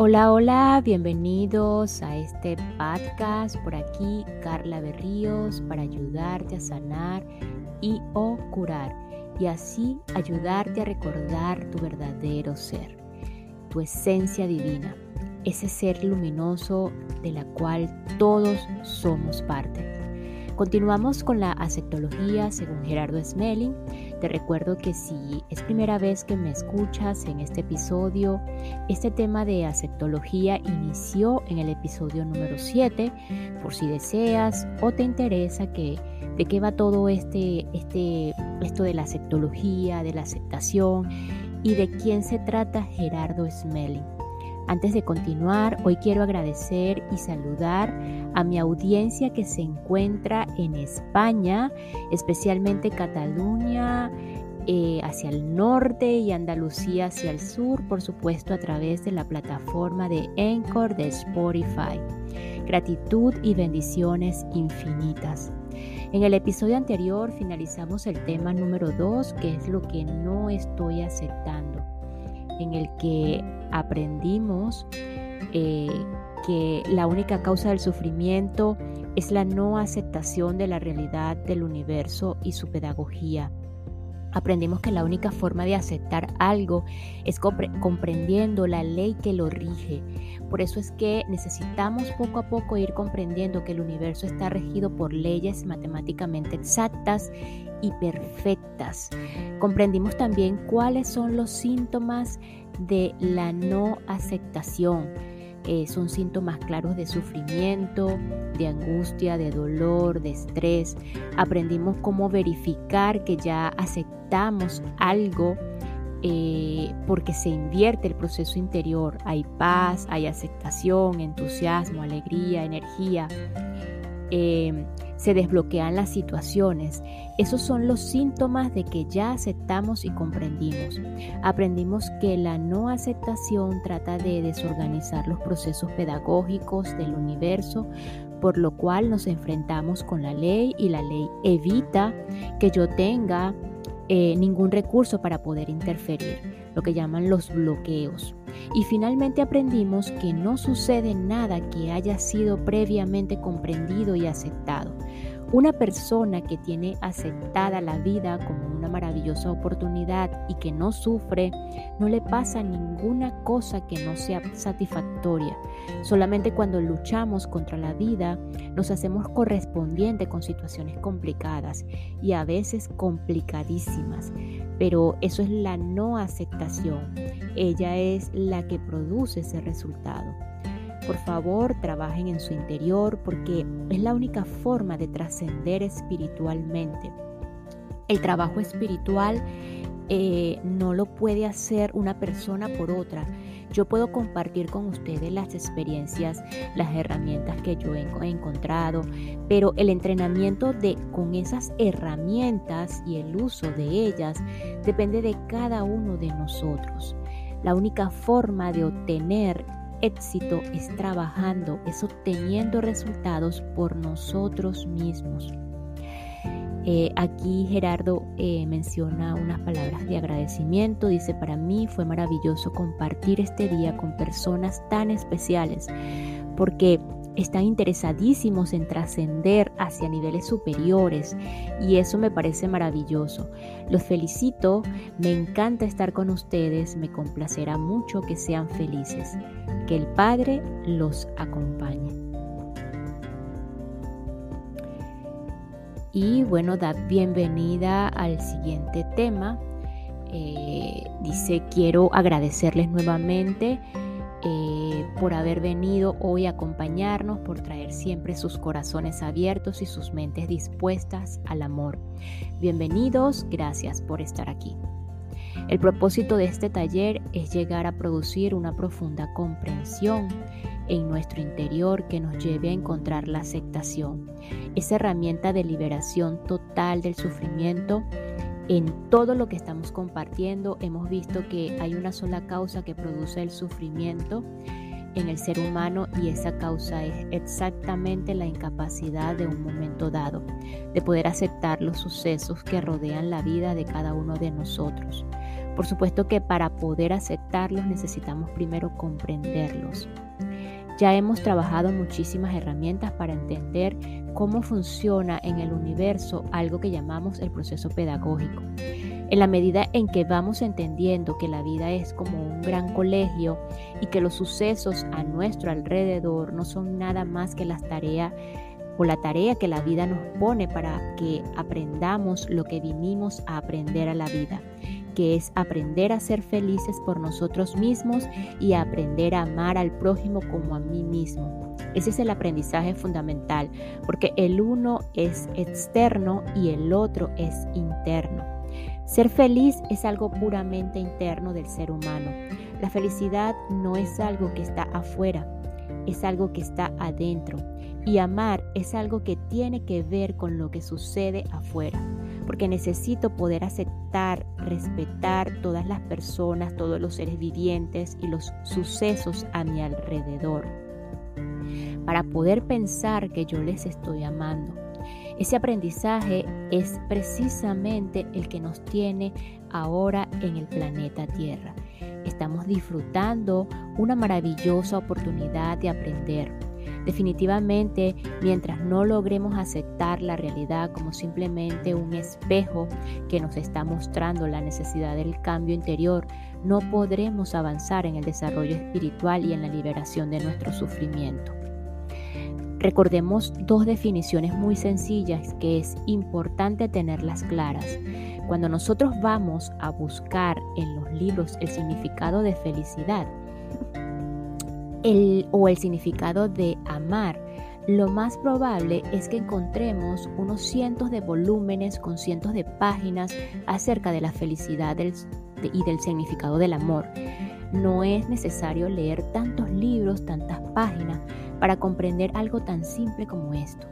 Hola, hola, bienvenidos a este podcast. Por aquí, Carla Berríos, para ayudarte a sanar y o curar y así ayudarte a recordar tu verdadero ser, tu esencia divina, ese ser luminoso de la cual todos somos parte. Continuamos con la aceptología según Gerardo Smelling. Te recuerdo que si es primera vez que me escuchas en este episodio, este tema de aceptología inició en el episodio número 7. Por si deseas o te interesa que de qué va todo este, este, esto de la aceptología, de la aceptación y de quién se trata Gerardo Smelling. Antes de continuar, hoy quiero agradecer y saludar a mi audiencia que se encuentra en España, especialmente Cataluña, eh, hacia el norte y Andalucía hacia el sur, por supuesto a través de la plataforma de Anchor de Spotify. Gratitud y bendiciones infinitas. En el episodio anterior finalizamos el tema número 2, que es lo que no estoy aceptando en el que aprendimos eh, que la única causa del sufrimiento es la no aceptación de la realidad del universo y su pedagogía. Aprendimos que la única forma de aceptar algo es comprendiendo la ley que lo rige. Por eso es que necesitamos poco a poco ir comprendiendo que el universo está regido por leyes matemáticamente exactas y perfectas. Comprendimos también cuáles son los síntomas de la no aceptación. Eh, son síntomas claros de sufrimiento, de angustia, de dolor, de estrés. Aprendimos cómo verificar que ya aceptamos algo eh, porque se invierte el proceso interior. Hay paz, hay aceptación, entusiasmo, alegría, energía. Eh, se desbloquean las situaciones. Esos son los síntomas de que ya aceptamos y comprendimos. Aprendimos que la no aceptación trata de desorganizar los procesos pedagógicos del universo, por lo cual nos enfrentamos con la ley y la ley evita que yo tenga eh, ningún recurso para poder interferir, lo que llaman los bloqueos. Y finalmente aprendimos que no sucede nada que haya sido previamente comprendido y aceptado. Una persona que tiene aceptada la vida como una maravillosa oportunidad y que no sufre, no le pasa ninguna cosa que no sea satisfactoria. Solamente cuando luchamos contra la vida nos hacemos correspondiente con situaciones complicadas y a veces complicadísimas. Pero eso es la no aceptación. Ella es la que produce ese resultado. Por favor, trabajen en su interior porque es la única forma de trascender espiritualmente. El trabajo espiritual eh, no lo puede hacer una persona por otra. Yo puedo compartir con ustedes las experiencias, las herramientas que yo he encontrado, pero el entrenamiento de con esas herramientas y el uso de ellas depende de cada uno de nosotros. La única forma de obtener éxito es trabajando, es obteniendo resultados por nosotros mismos. Eh, aquí Gerardo eh, menciona unas palabras de agradecimiento. Dice, para mí fue maravilloso compartir este día con personas tan especiales porque están interesadísimos en trascender hacia niveles superiores y eso me parece maravilloso. Los felicito, me encanta estar con ustedes, me complacerá mucho que sean felices. Que el Padre los acompañe. Y bueno, da bienvenida al siguiente tema. Eh, dice, quiero agradecerles nuevamente eh, por haber venido hoy a acompañarnos, por traer siempre sus corazones abiertos y sus mentes dispuestas al amor. Bienvenidos, gracias por estar aquí. El propósito de este taller es llegar a producir una profunda comprensión en nuestro interior que nos lleve a encontrar la aceptación, esa herramienta de liberación total del sufrimiento en todo lo que estamos compartiendo hemos visto que hay una sola causa que produce el sufrimiento en el ser humano y esa causa es exactamente la incapacidad de un momento dado, de poder aceptar los sucesos que rodean la vida de cada uno de nosotros. Por supuesto que para poder aceptarlos necesitamos primero comprenderlos. Ya hemos trabajado muchísimas herramientas para entender cómo funciona en el universo algo que llamamos el proceso pedagógico. En la medida en que vamos entendiendo que la vida es como un gran colegio y que los sucesos a nuestro alrededor no son nada más que las tareas o la tarea que la vida nos pone para que aprendamos lo que vinimos a aprender a la vida que es aprender a ser felices por nosotros mismos y aprender a amar al prójimo como a mí mismo. Ese es el aprendizaje fundamental, porque el uno es externo y el otro es interno. Ser feliz es algo puramente interno del ser humano. La felicidad no es algo que está afuera, es algo que está adentro. Y amar es algo que tiene que ver con lo que sucede afuera porque necesito poder aceptar, respetar todas las personas, todos los seres vivientes y los sucesos a mi alrededor, para poder pensar que yo les estoy amando. Ese aprendizaje es precisamente el que nos tiene ahora en el planeta Tierra. Estamos disfrutando una maravillosa oportunidad de aprender Definitivamente, mientras no logremos aceptar la realidad como simplemente un espejo que nos está mostrando la necesidad del cambio interior, no podremos avanzar en el desarrollo espiritual y en la liberación de nuestro sufrimiento. Recordemos dos definiciones muy sencillas que es importante tenerlas claras. Cuando nosotros vamos a buscar en los libros el significado de felicidad, o el significado de amar, lo más probable es que encontremos unos cientos de volúmenes con cientos de páginas acerca de la felicidad y del significado del amor. No es necesario leer tantos libros, tantas páginas, para comprender algo tan simple como esto.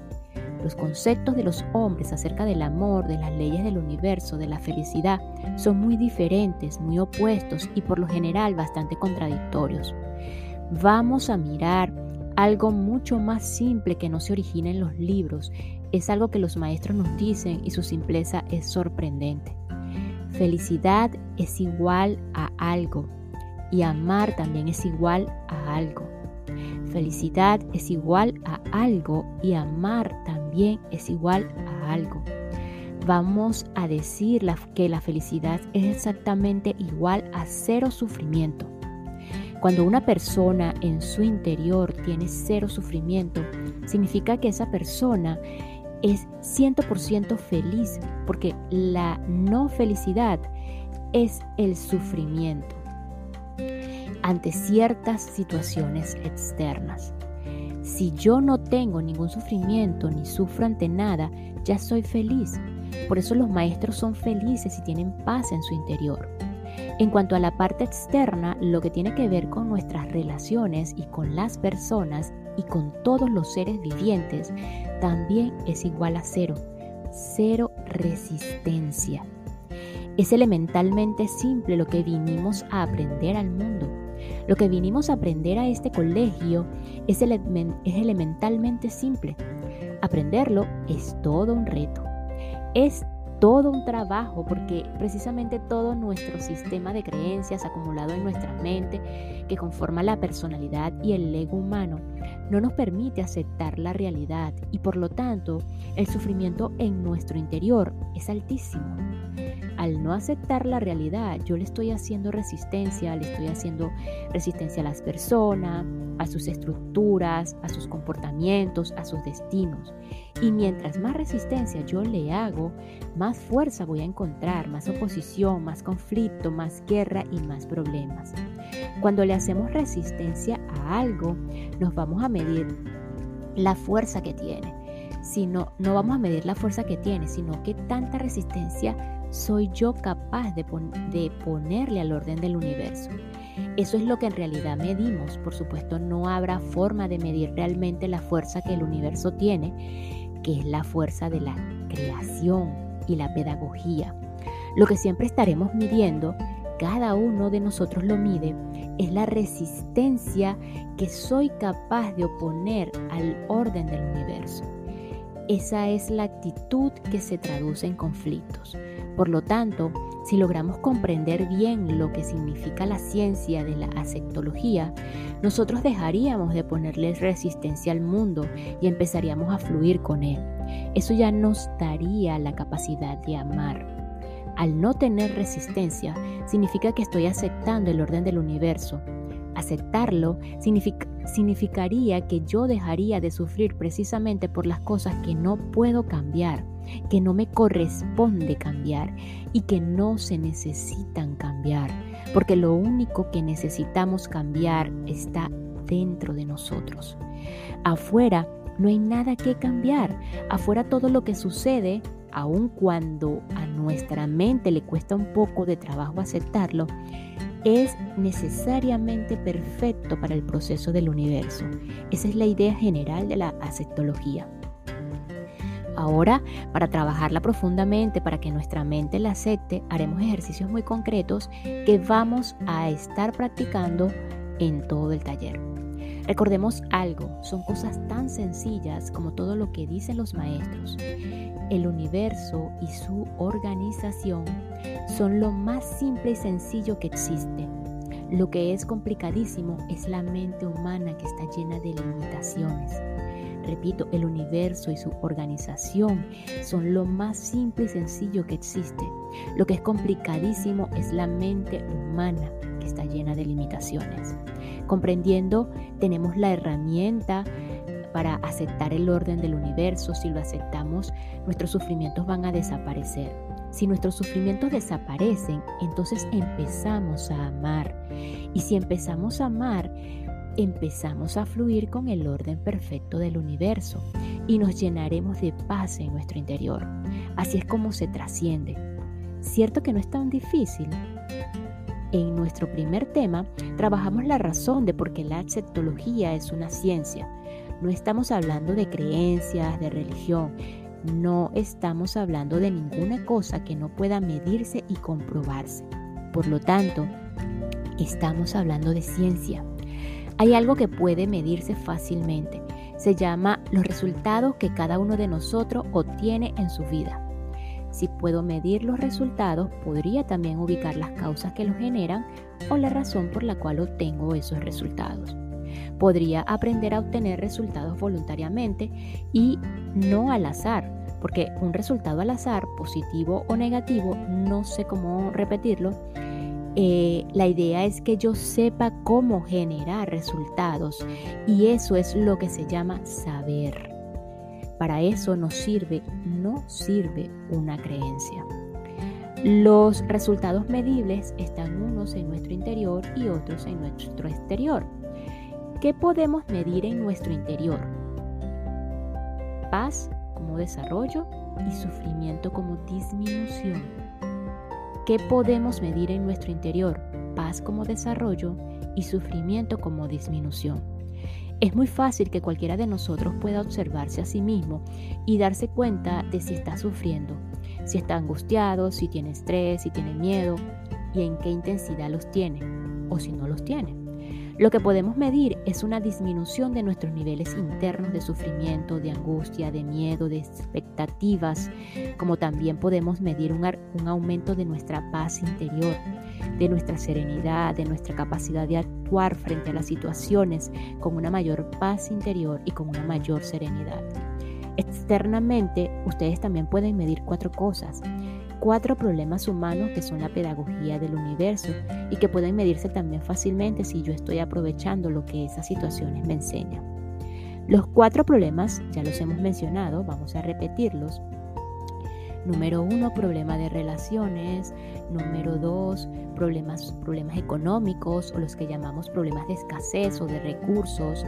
Los conceptos de los hombres acerca del amor, de las leyes del universo, de la felicidad, son muy diferentes, muy opuestos y por lo general bastante contradictorios vamos a mirar algo mucho más simple que no se origina en los libros. Es algo que los maestros nos dicen y su simpleza es sorprendente. Felicidad es igual a algo y amar también es igual a algo. Felicidad es igual a algo y amar también es igual a algo. Vamos a decir que la felicidad es exactamente igual a cero sufrimiento. Cuando una persona en su interior tiene cero sufrimiento, significa que esa persona es 100% feliz, porque la no felicidad es el sufrimiento ante ciertas situaciones externas. Si yo no tengo ningún sufrimiento ni sufro ante nada, ya soy feliz. Por eso los maestros son felices y tienen paz en su interior. En cuanto a la parte externa, lo que tiene que ver con nuestras relaciones y con las personas y con todos los seres vivientes, también es igual a cero. Cero resistencia. Es elementalmente simple lo que vinimos a aprender al mundo. Lo que vinimos a aprender a este colegio es, elementalmente simple. Aprenderlo es todo un reto. Es todo un trabajo porque precisamente todo nuestro sistema de creencias acumulado en nuestra mente que conforma la personalidad y el ego humano no nos permite aceptar la realidad y por lo tanto el sufrimiento en nuestro interior es altísimo. Al no aceptar la realidad, yo le estoy haciendo resistencia, le estoy haciendo resistencia a las personas, a sus estructuras, a sus comportamientos, a sus destinos. Y mientras más resistencia yo le hago, más fuerza voy a encontrar, más oposición, más conflicto, más guerra y más problemas. Cuando le hacemos resistencia a algo, nos vamos a medir la fuerza que tiene. Si no, no vamos a medir la fuerza que tiene, sino que tanta resistencia soy yo capaz de, ponerle al orden del universo. Eso es lo que en realidad medimos. Por supuesto, no habrá forma de medir realmente la fuerza que el universo tiene, que es la fuerza de la creación y la pedagogía. Lo que siempre estaremos midiendo, cada uno de nosotros lo mide, es la resistencia que soy capaz de oponer al orden del universo. Esa es la actitud que se traduce en conflictos. Por lo tanto, si logramos comprender bien lo que significa la ciencia de la asectología, nosotros dejaríamos de ponerle resistencia al mundo y empezaríamos a fluir con él. Eso ya nos daría la capacidad de amar. Al no tener resistencia, significa que estoy aceptando el orden del universo. Aceptarlo significaría que yo dejaría de sufrir precisamente por las cosas que no puedo cambiar que no me corresponde cambiar y que no se necesitan cambiar, porque lo único que necesitamos cambiar está dentro de nosotros. Afuera no hay nada que cambiar, afuera todo lo que sucede, aun cuando a nuestra mente le cuesta un poco de trabajo aceptarlo, es necesariamente perfecto para el proceso del universo. Esa es la idea general de la aceptología. Ahora, para trabajarla profundamente, para que nuestra mente la acepte, haremos ejercicios muy concretos que vamos a estar practicando en todo el taller. Recordemos algo, son cosas tan sencillas como todo lo que dicen los maestros. El universo y su organización son lo más simple y sencillo que existe. Lo que es complicadísimo es la mente humana que está llena de limitaciones. Repito, el universo y su organización son lo más simple y sencillo que existe. Lo que es complicadísimo es la mente humana que está llena de limitaciones. Comprendiendo, tenemos la herramienta para aceptar el orden del universo. Si lo aceptamos, nuestros sufrimientos van a desaparecer. Si nuestros sufrimientos desaparecen, entonces empezamos a amar. Y si empezamos a amar, empezamos a fluir con el orden perfecto del universo y nos llenaremos de paz en nuestro interior. Así es como se trasciende. ¿Cierto que no es tan difícil? En nuestro primer tema trabajamos la razón de por qué la aceptología es una ciencia. No estamos hablando de creencias, de religión. No estamos hablando de ninguna cosa que no pueda medirse y comprobarse. Por lo tanto, estamos hablando de ciencia. Hay algo que puede medirse fácilmente. Se llama los resultados que cada uno de nosotros obtiene en su vida. Si puedo medir los resultados, podría también ubicar las causas que los generan o la razón por la cual obtengo esos resultados. Podría aprender a obtener resultados voluntariamente y no al azar, porque un resultado al azar, positivo o negativo, no sé cómo repetirlo, eh, la idea es que yo sepa cómo generar resultados y eso es lo que se llama saber. Para eso nos sirve, no sirve una creencia. Los resultados medibles están unos en nuestro interior y otros en nuestro exterior. ¿Qué podemos medir en nuestro interior? Paz como desarrollo y sufrimiento como disminución. ¿Qué podemos medir en nuestro interior? Paz como desarrollo y sufrimiento como disminución. Es muy fácil que cualquiera de nosotros pueda observarse a sí mismo y darse cuenta de si está sufriendo, si está angustiado, si tiene estrés, si tiene miedo y en qué intensidad los tiene o si no los tiene. Lo que podemos medir es una disminución de nuestros niveles internos de sufrimiento, de angustia, de miedo, de expectativas, como también podemos medir un, aumento de nuestra paz interior, de nuestra serenidad, de nuestra capacidad de actuar frente a las situaciones con una mayor paz interior y con una mayor serenidad. Externamente, ustedes también pueden medir cuatro cosas cuatro problemas humanos que son la pedagogía del universo y que pueden medirse también fácilmente si yo estoy aprovechando lo que esas situaciones me enseñan. Los cuatro problemas ya los hemos mencionado, vamos a repetirlos. Número uno, problema de relaciones. Número dos, problemas, problemas económicos o los que llamamos problemas de escasez o de recursos.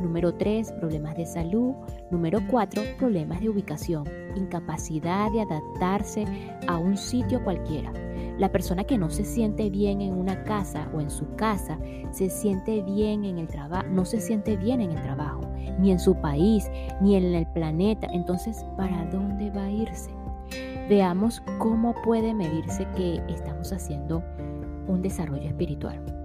Número 3, problemas de salud. Número 4, problemas de ubicación, incapacidad de adaptarse a un sitio cualquiera. La persona que no se siente bien en una casa o en su casa, se siente bien en el trabajo, no se siente bien en el trabajo, ni en su país, ni en el planeta. Entonces, ¿para dónde va a irse? Veamos cómo puede medirse que estamos haciendo un desarrollo espiritual.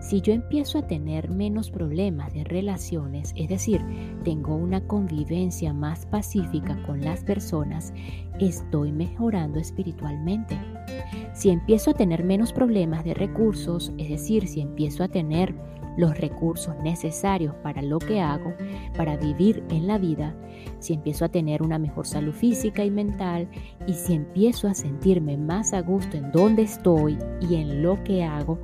Si yo empiezo a tener menos problemas de relaciones, es decir, tengo una convivencia más pacífica con las personas, estoy mejorando espiritualmente. Si empiezo a tener menos problemas de recursos, es decir, si empiezo a tener los recursos necesarios para lo que hago, para vivir en la vida, si empiezo a tener una mejor salud física y mental y si empiezo a sentirme más a gusto en donde estoy y en lo que hago,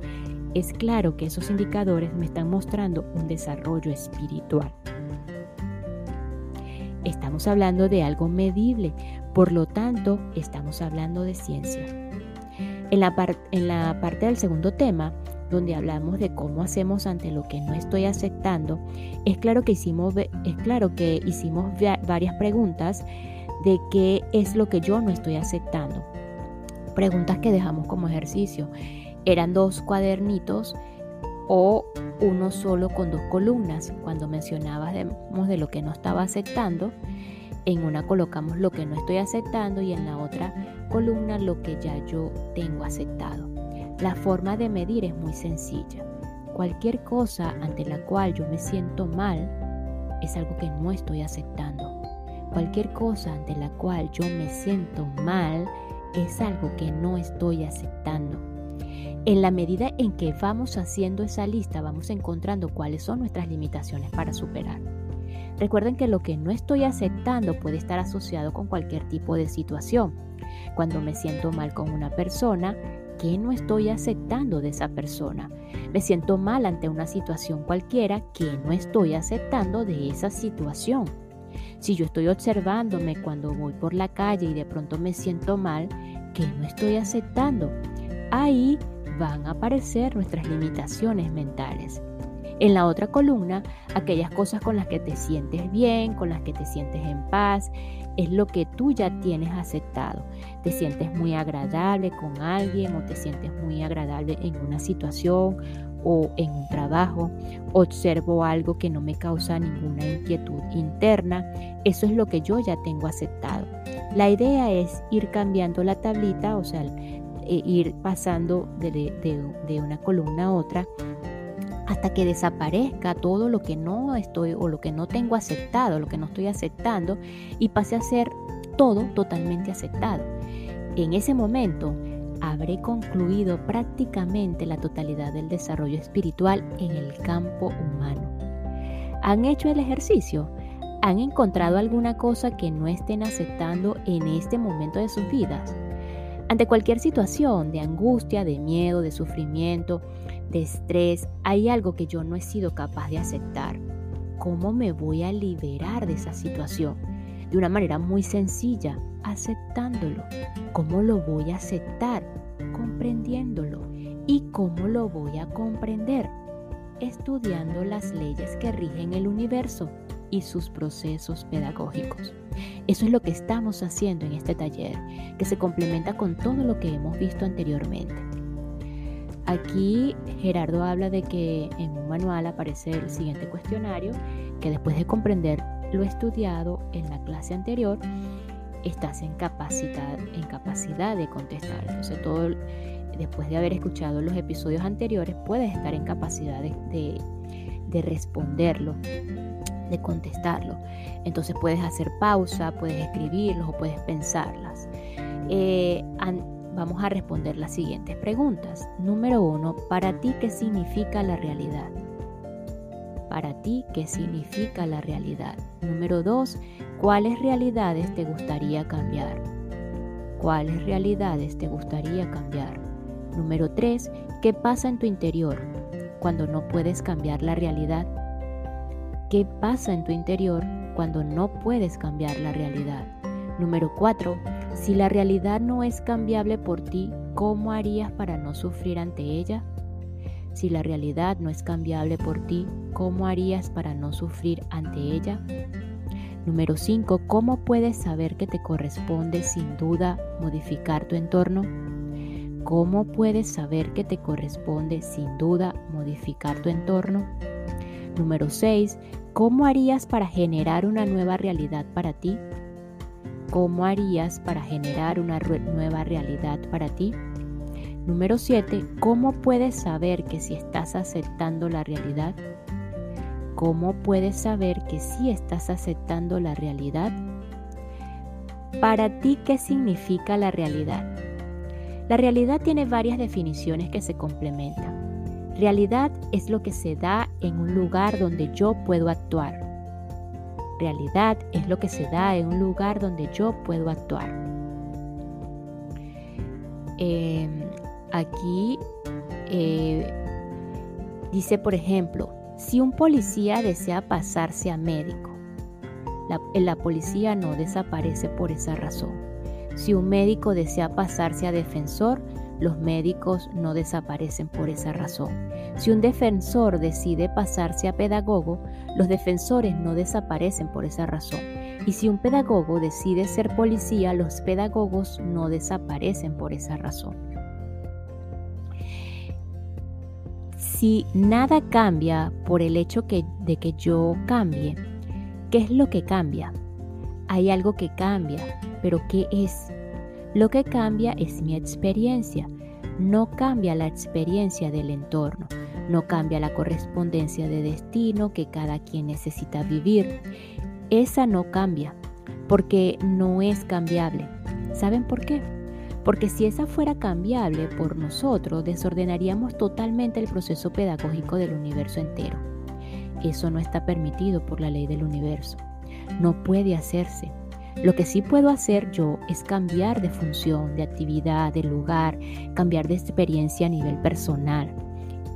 es claro que esos indicadores me están mostrando un desarrollo espiritual. Estamos hablando de algo medible, por lo tanto, estamos hablando de ciencia. En la, parte del segundo tema, donde hablamos de cómo hacemos ante lo que no estoy aceptando, es claro que hicimos, es claro que hicimos varias preguntas de qué es lo que yo no estoy aceptando. Preguntas que dejamos como ejercicio. Eran dos cuadernitos o uno solo con dos columnas. Cuando mencionábamos de lo que no estaba aceptando, en una colocamos lo que no estoy aceptando y en la otra columna lo que ya yo tengo aceptado. La forma de medir es muy sencilla. Cualquier cosa ante la cual yo me siento mal es algo que no estoy aceptando. Cualquier cosa ante la cual yo me siento mal es algo que no estoy aceptando. En la medida en que vamos haciendo esa lista, vamos encontrando cuáles son nuestras limitaciones para superar. Recuerden que lo que no estoy aceptando puede estar asociado con cualquier tipo de situación. Cuando me siento mal con una persona, ¿Qué no estoy aceptando de esa persona? Me siento mal ante una situación cualquiera que no estoy aceptando de esa situación. Si yo estoy observándome cuando voy por la calle y de pronto me siento mal, ¿qué no estoy aceptando? Ahí van a aparecer nuestras limitaciones mentales. En la otra columna, aquellas cosas con las que te sientes bien, con las que te sientes en paz, es lo que tú ya tienes aceptado. Te sientes muy agradable con alguien o te sientes muy agradable en una situación o en un trabajo. Observo algo que no me causa ninguna inquietud interna. Eso es lo que yo ya tengo aceptado. La idea es ir cambiando la tablita, o sea, e ir pasando de, de una columna a otra hasta que desaparezca todo lo que no estoy o lo que no tengo aceptado, lo que no estoy aceptando y pase a ser todo totalmente aceptado. En ese momento habré concluido prácticamente la totalidad del desarrollo espiritual en el campo humano. ¿Han hecho el ejercicio? ¿Han encontrado alguna cosa que no estén aceptando en este momento de sus vidas? Ante cualquier situación de angustia, de miedo, de sufrimiento, de estrés, hay algo que yo no he sido capaz de aceptar. ¿Cómo me voy a liberar de esa situación? De una manera muy sencilla, aceptándolo. ¿Cómo lo voy a aceptar? Comprendiéndolo. ¿Y cómo lo voy a comprender? Estudiando las leyes que rigen el universo y sus procesos pedagógicos. Eso es lo que estamos haciendo en este taller, que se complementa con todo lo que hemos visto anteriormente. Aquí Gerardo habla de que en un manual aparece el siguiente cuestionario, que después de comprender lo estudiado en la clase anterior, estás en capacidad, en capacidad de contestar. Entonces, todo, después de haber escuchado los episodios anteriores, puedes estar en capacidad de, de responderlo, de contestarlo. Entonces puedes hacer pausa, puedes escribirlos o puedes pensarlas. Eh, vamos a responder las siguientes preguntas. Número uno, ¿para ti qué significa la realidad? Para ti, ¿qué significa la realidad? Número dos, ¿cuáles realidades te gustaría cambiar? ¿Cuáles realidades te gustaría cambiar? Número tres, ¿qué pasa en tu interior cuando no puedes cambiar la realidad? ¿Qué pasa en tu interior cuando no puedes cambiar la realidad? Número 4. Si la realidad no es cambiable por ti, ¿cómo harías para no sufrir ante ella? Si la realidad no es cambiable por ti, ¿cómo harías para no sufrir ante ella? Número 5. ¿Cómo puedes saber que te corresponde sin duda modificar tu entorno? ¿Cómo puedes saber que te corresponde sin duda modificar tu entorno? Número 6. ¿Cómo harías para generar una nueva realidad para ti? ¿Cómo harías para generar una nueva realidad para ti? Número 7. ¿Cómo puedes saber que si estás aceptando la realidad? ¿Cómo puedes saber que si estás aceptando la realidad? Para ti, ¿qué significa la realidad? La realidad tiene varias definiciones que se complementan. Realidad es lo que se da en un lugar donde yo puedo actuar. Realidad es lo que se da en un lugar donde yo puedo actuar. Em, aquí eh, dice, por ejemplo, si un policía desea pasarse a médico, la policía no desaparece por esa razón. Si un médico desea pasarse a defensor, los médicos no desaparecen por esa razón. Si un defensor decide pasarse a pedagogo, los defensores no desaparecen por esa razón. Y si un pedagogo decide ser policía, los pedagogos no desaparecen por esa razón. Si nada cambia por el hecho de que yo cambie, ¿qué es lo que cambia? Hay algo que cambia, pero ¿qué es? Lo que cambia es mi experiencia. No cambia la experiencia del entorno, no cambia la correspondencia de destino que cada quien necesita vivir. Esa no cambia, porque no es cambiable. ¿Saben por qué? Porque si esa fuera cambiable por nosotros, desordenaríamos totalmente el proceso pedagógico del universo entero. Eso no está permitido por la ley del universo. No puede hacerse. Lo que sí puedo hacer yo es cambiar de función, de actividad, de lugar, cambiar de experiencia a nivel personal.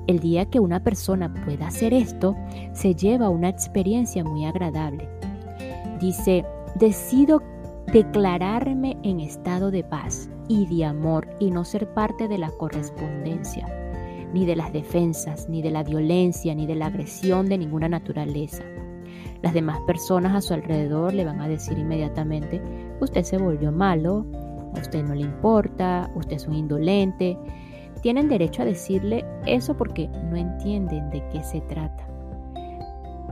El día que una persona pueda hacer esto, se lleva una experiencia muy agradable. Dice, decido declararme en estado de paz y de amor y no ser parte de la correspondencia, ni de las defensas, ni de la violencia, ni de la agresión de ninguna naturaleza. Las demás personas a su alrededor le van a decir inmediatamente, usted se volvió malo, a usted no le importa, usted es un indolente. Tienen derecho a decirle eso porque no entienden de qué se trata.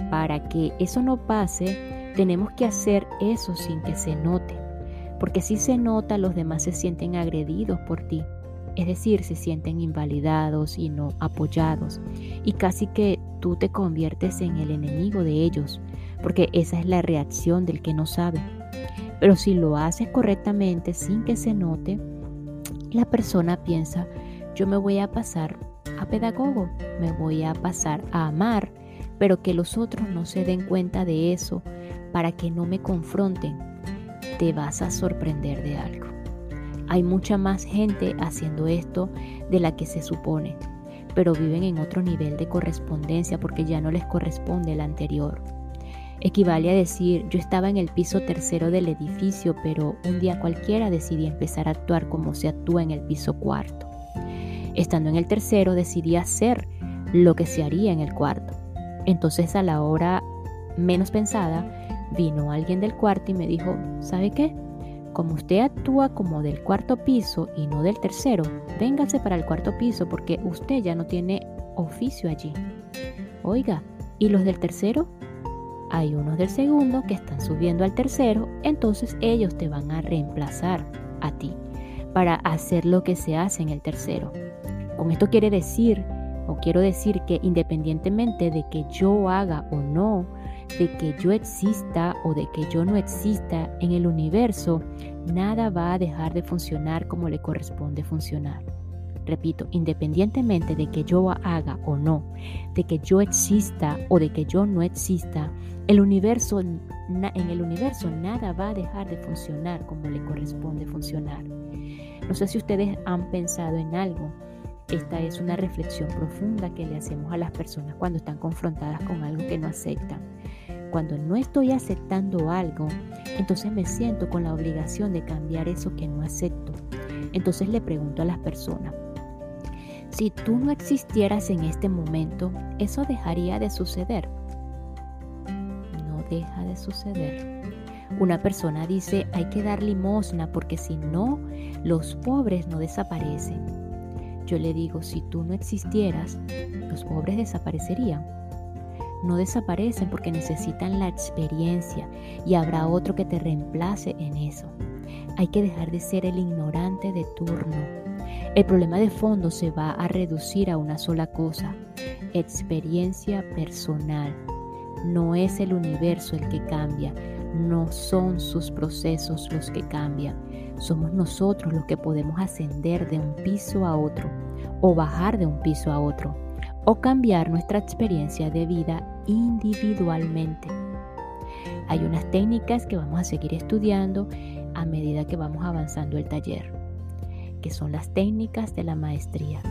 Para que eso no pase, tenemos que hacer eso sin que se note. Porque si se nota, los demás se sienten agredidos por ti. Es decir, se sienten invalidados y no apoyados. Y casi que tú te conviertes en el enemigo de ellos porque esa es la reacción del que no sabe. Pero si lo haces correctamente sin que se note, la persona piensa, yo me voy a pasar a pedagogo, me voy a pasar a amar, pero que los otros no se den cuenta de eso para que no me confronten. Te vas a sorprender de algo. Hay mucha más gente haciendo esto de la que se supone, pero viven en otro nivel de correspondencia porque ya no les corresponde el anterior. Equivale a decir, yo estaba en el piso tercero del edificio, pero un día cualquiera decidí empezar a actuar como se actúa en el piso cuarto. Estando en el tercero decidí hacer lo que se haría en el cuarto. Entonces a la hora menos pensada, vino alguien del cuarto y me dijo, ¿sabe qué? Como usted actúa como del cuarto piso y no del tercero, véngase para el cuarto piso porque usted ya no tiene oficio allí. Oiga, ¿y los del tercero? hay unos del segundo que están subiendo al tercero, entonces ellos te van a reemplazar a ti para hacer lo que se hace en el tercero. Con esto quiere decir, o quiero decir que independientemente de que yo haga o no, de que yo exista o de que yo no exista en el universo, nada va a dejar de funcionar como le corresponde funcionar. Repito, independientemente de que yo haga o no, de que yo exista o de que yo no exista, el universo, en el universo nada va a dejar de funcionar como le corresponde funcionar. No sé si ustedes han pensado en algo. Esta es una reflexión profunda que le hacemos a las personas cuando están confrontadas con algo que no aceptan. Cuando no estoy aceptando algo, entonces me siento con la obligación de cambiar eso que no acepto. Entonces le pregunto a las personas, si tú no existieras en este momento, eso dejaría de suceder. No deja de suceder. Una persona dice, hay que dar limosna porque si no, los pobres no desaparecen. Yo le digo, si tú no existieras, los pobres desaparecerían. No desaparecen porque necesitan la experiencia y habrá otro que te reemplace en eso. Hay que dejar de ser el ignorante de turno El problema de fondo se va a reducir a una sola cosa, experiencia personal. No es el universo el que cambia, no son sus procesos los que cambian. Somos nosotros los que podemos ascender de un piso a otro o bajar de un piso a otro o cambiar nuestra experiencia de vida individualmente. Hay unas técnicas que vamos a seguir estudiando a medida que vamos avanzando el taller, que son las técnicas de la maestría.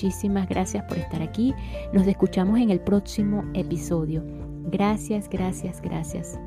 Muchísimas gracias por estar aquí. Nos escuchamos en el próximo episodio. Gracias, gracias, gracias.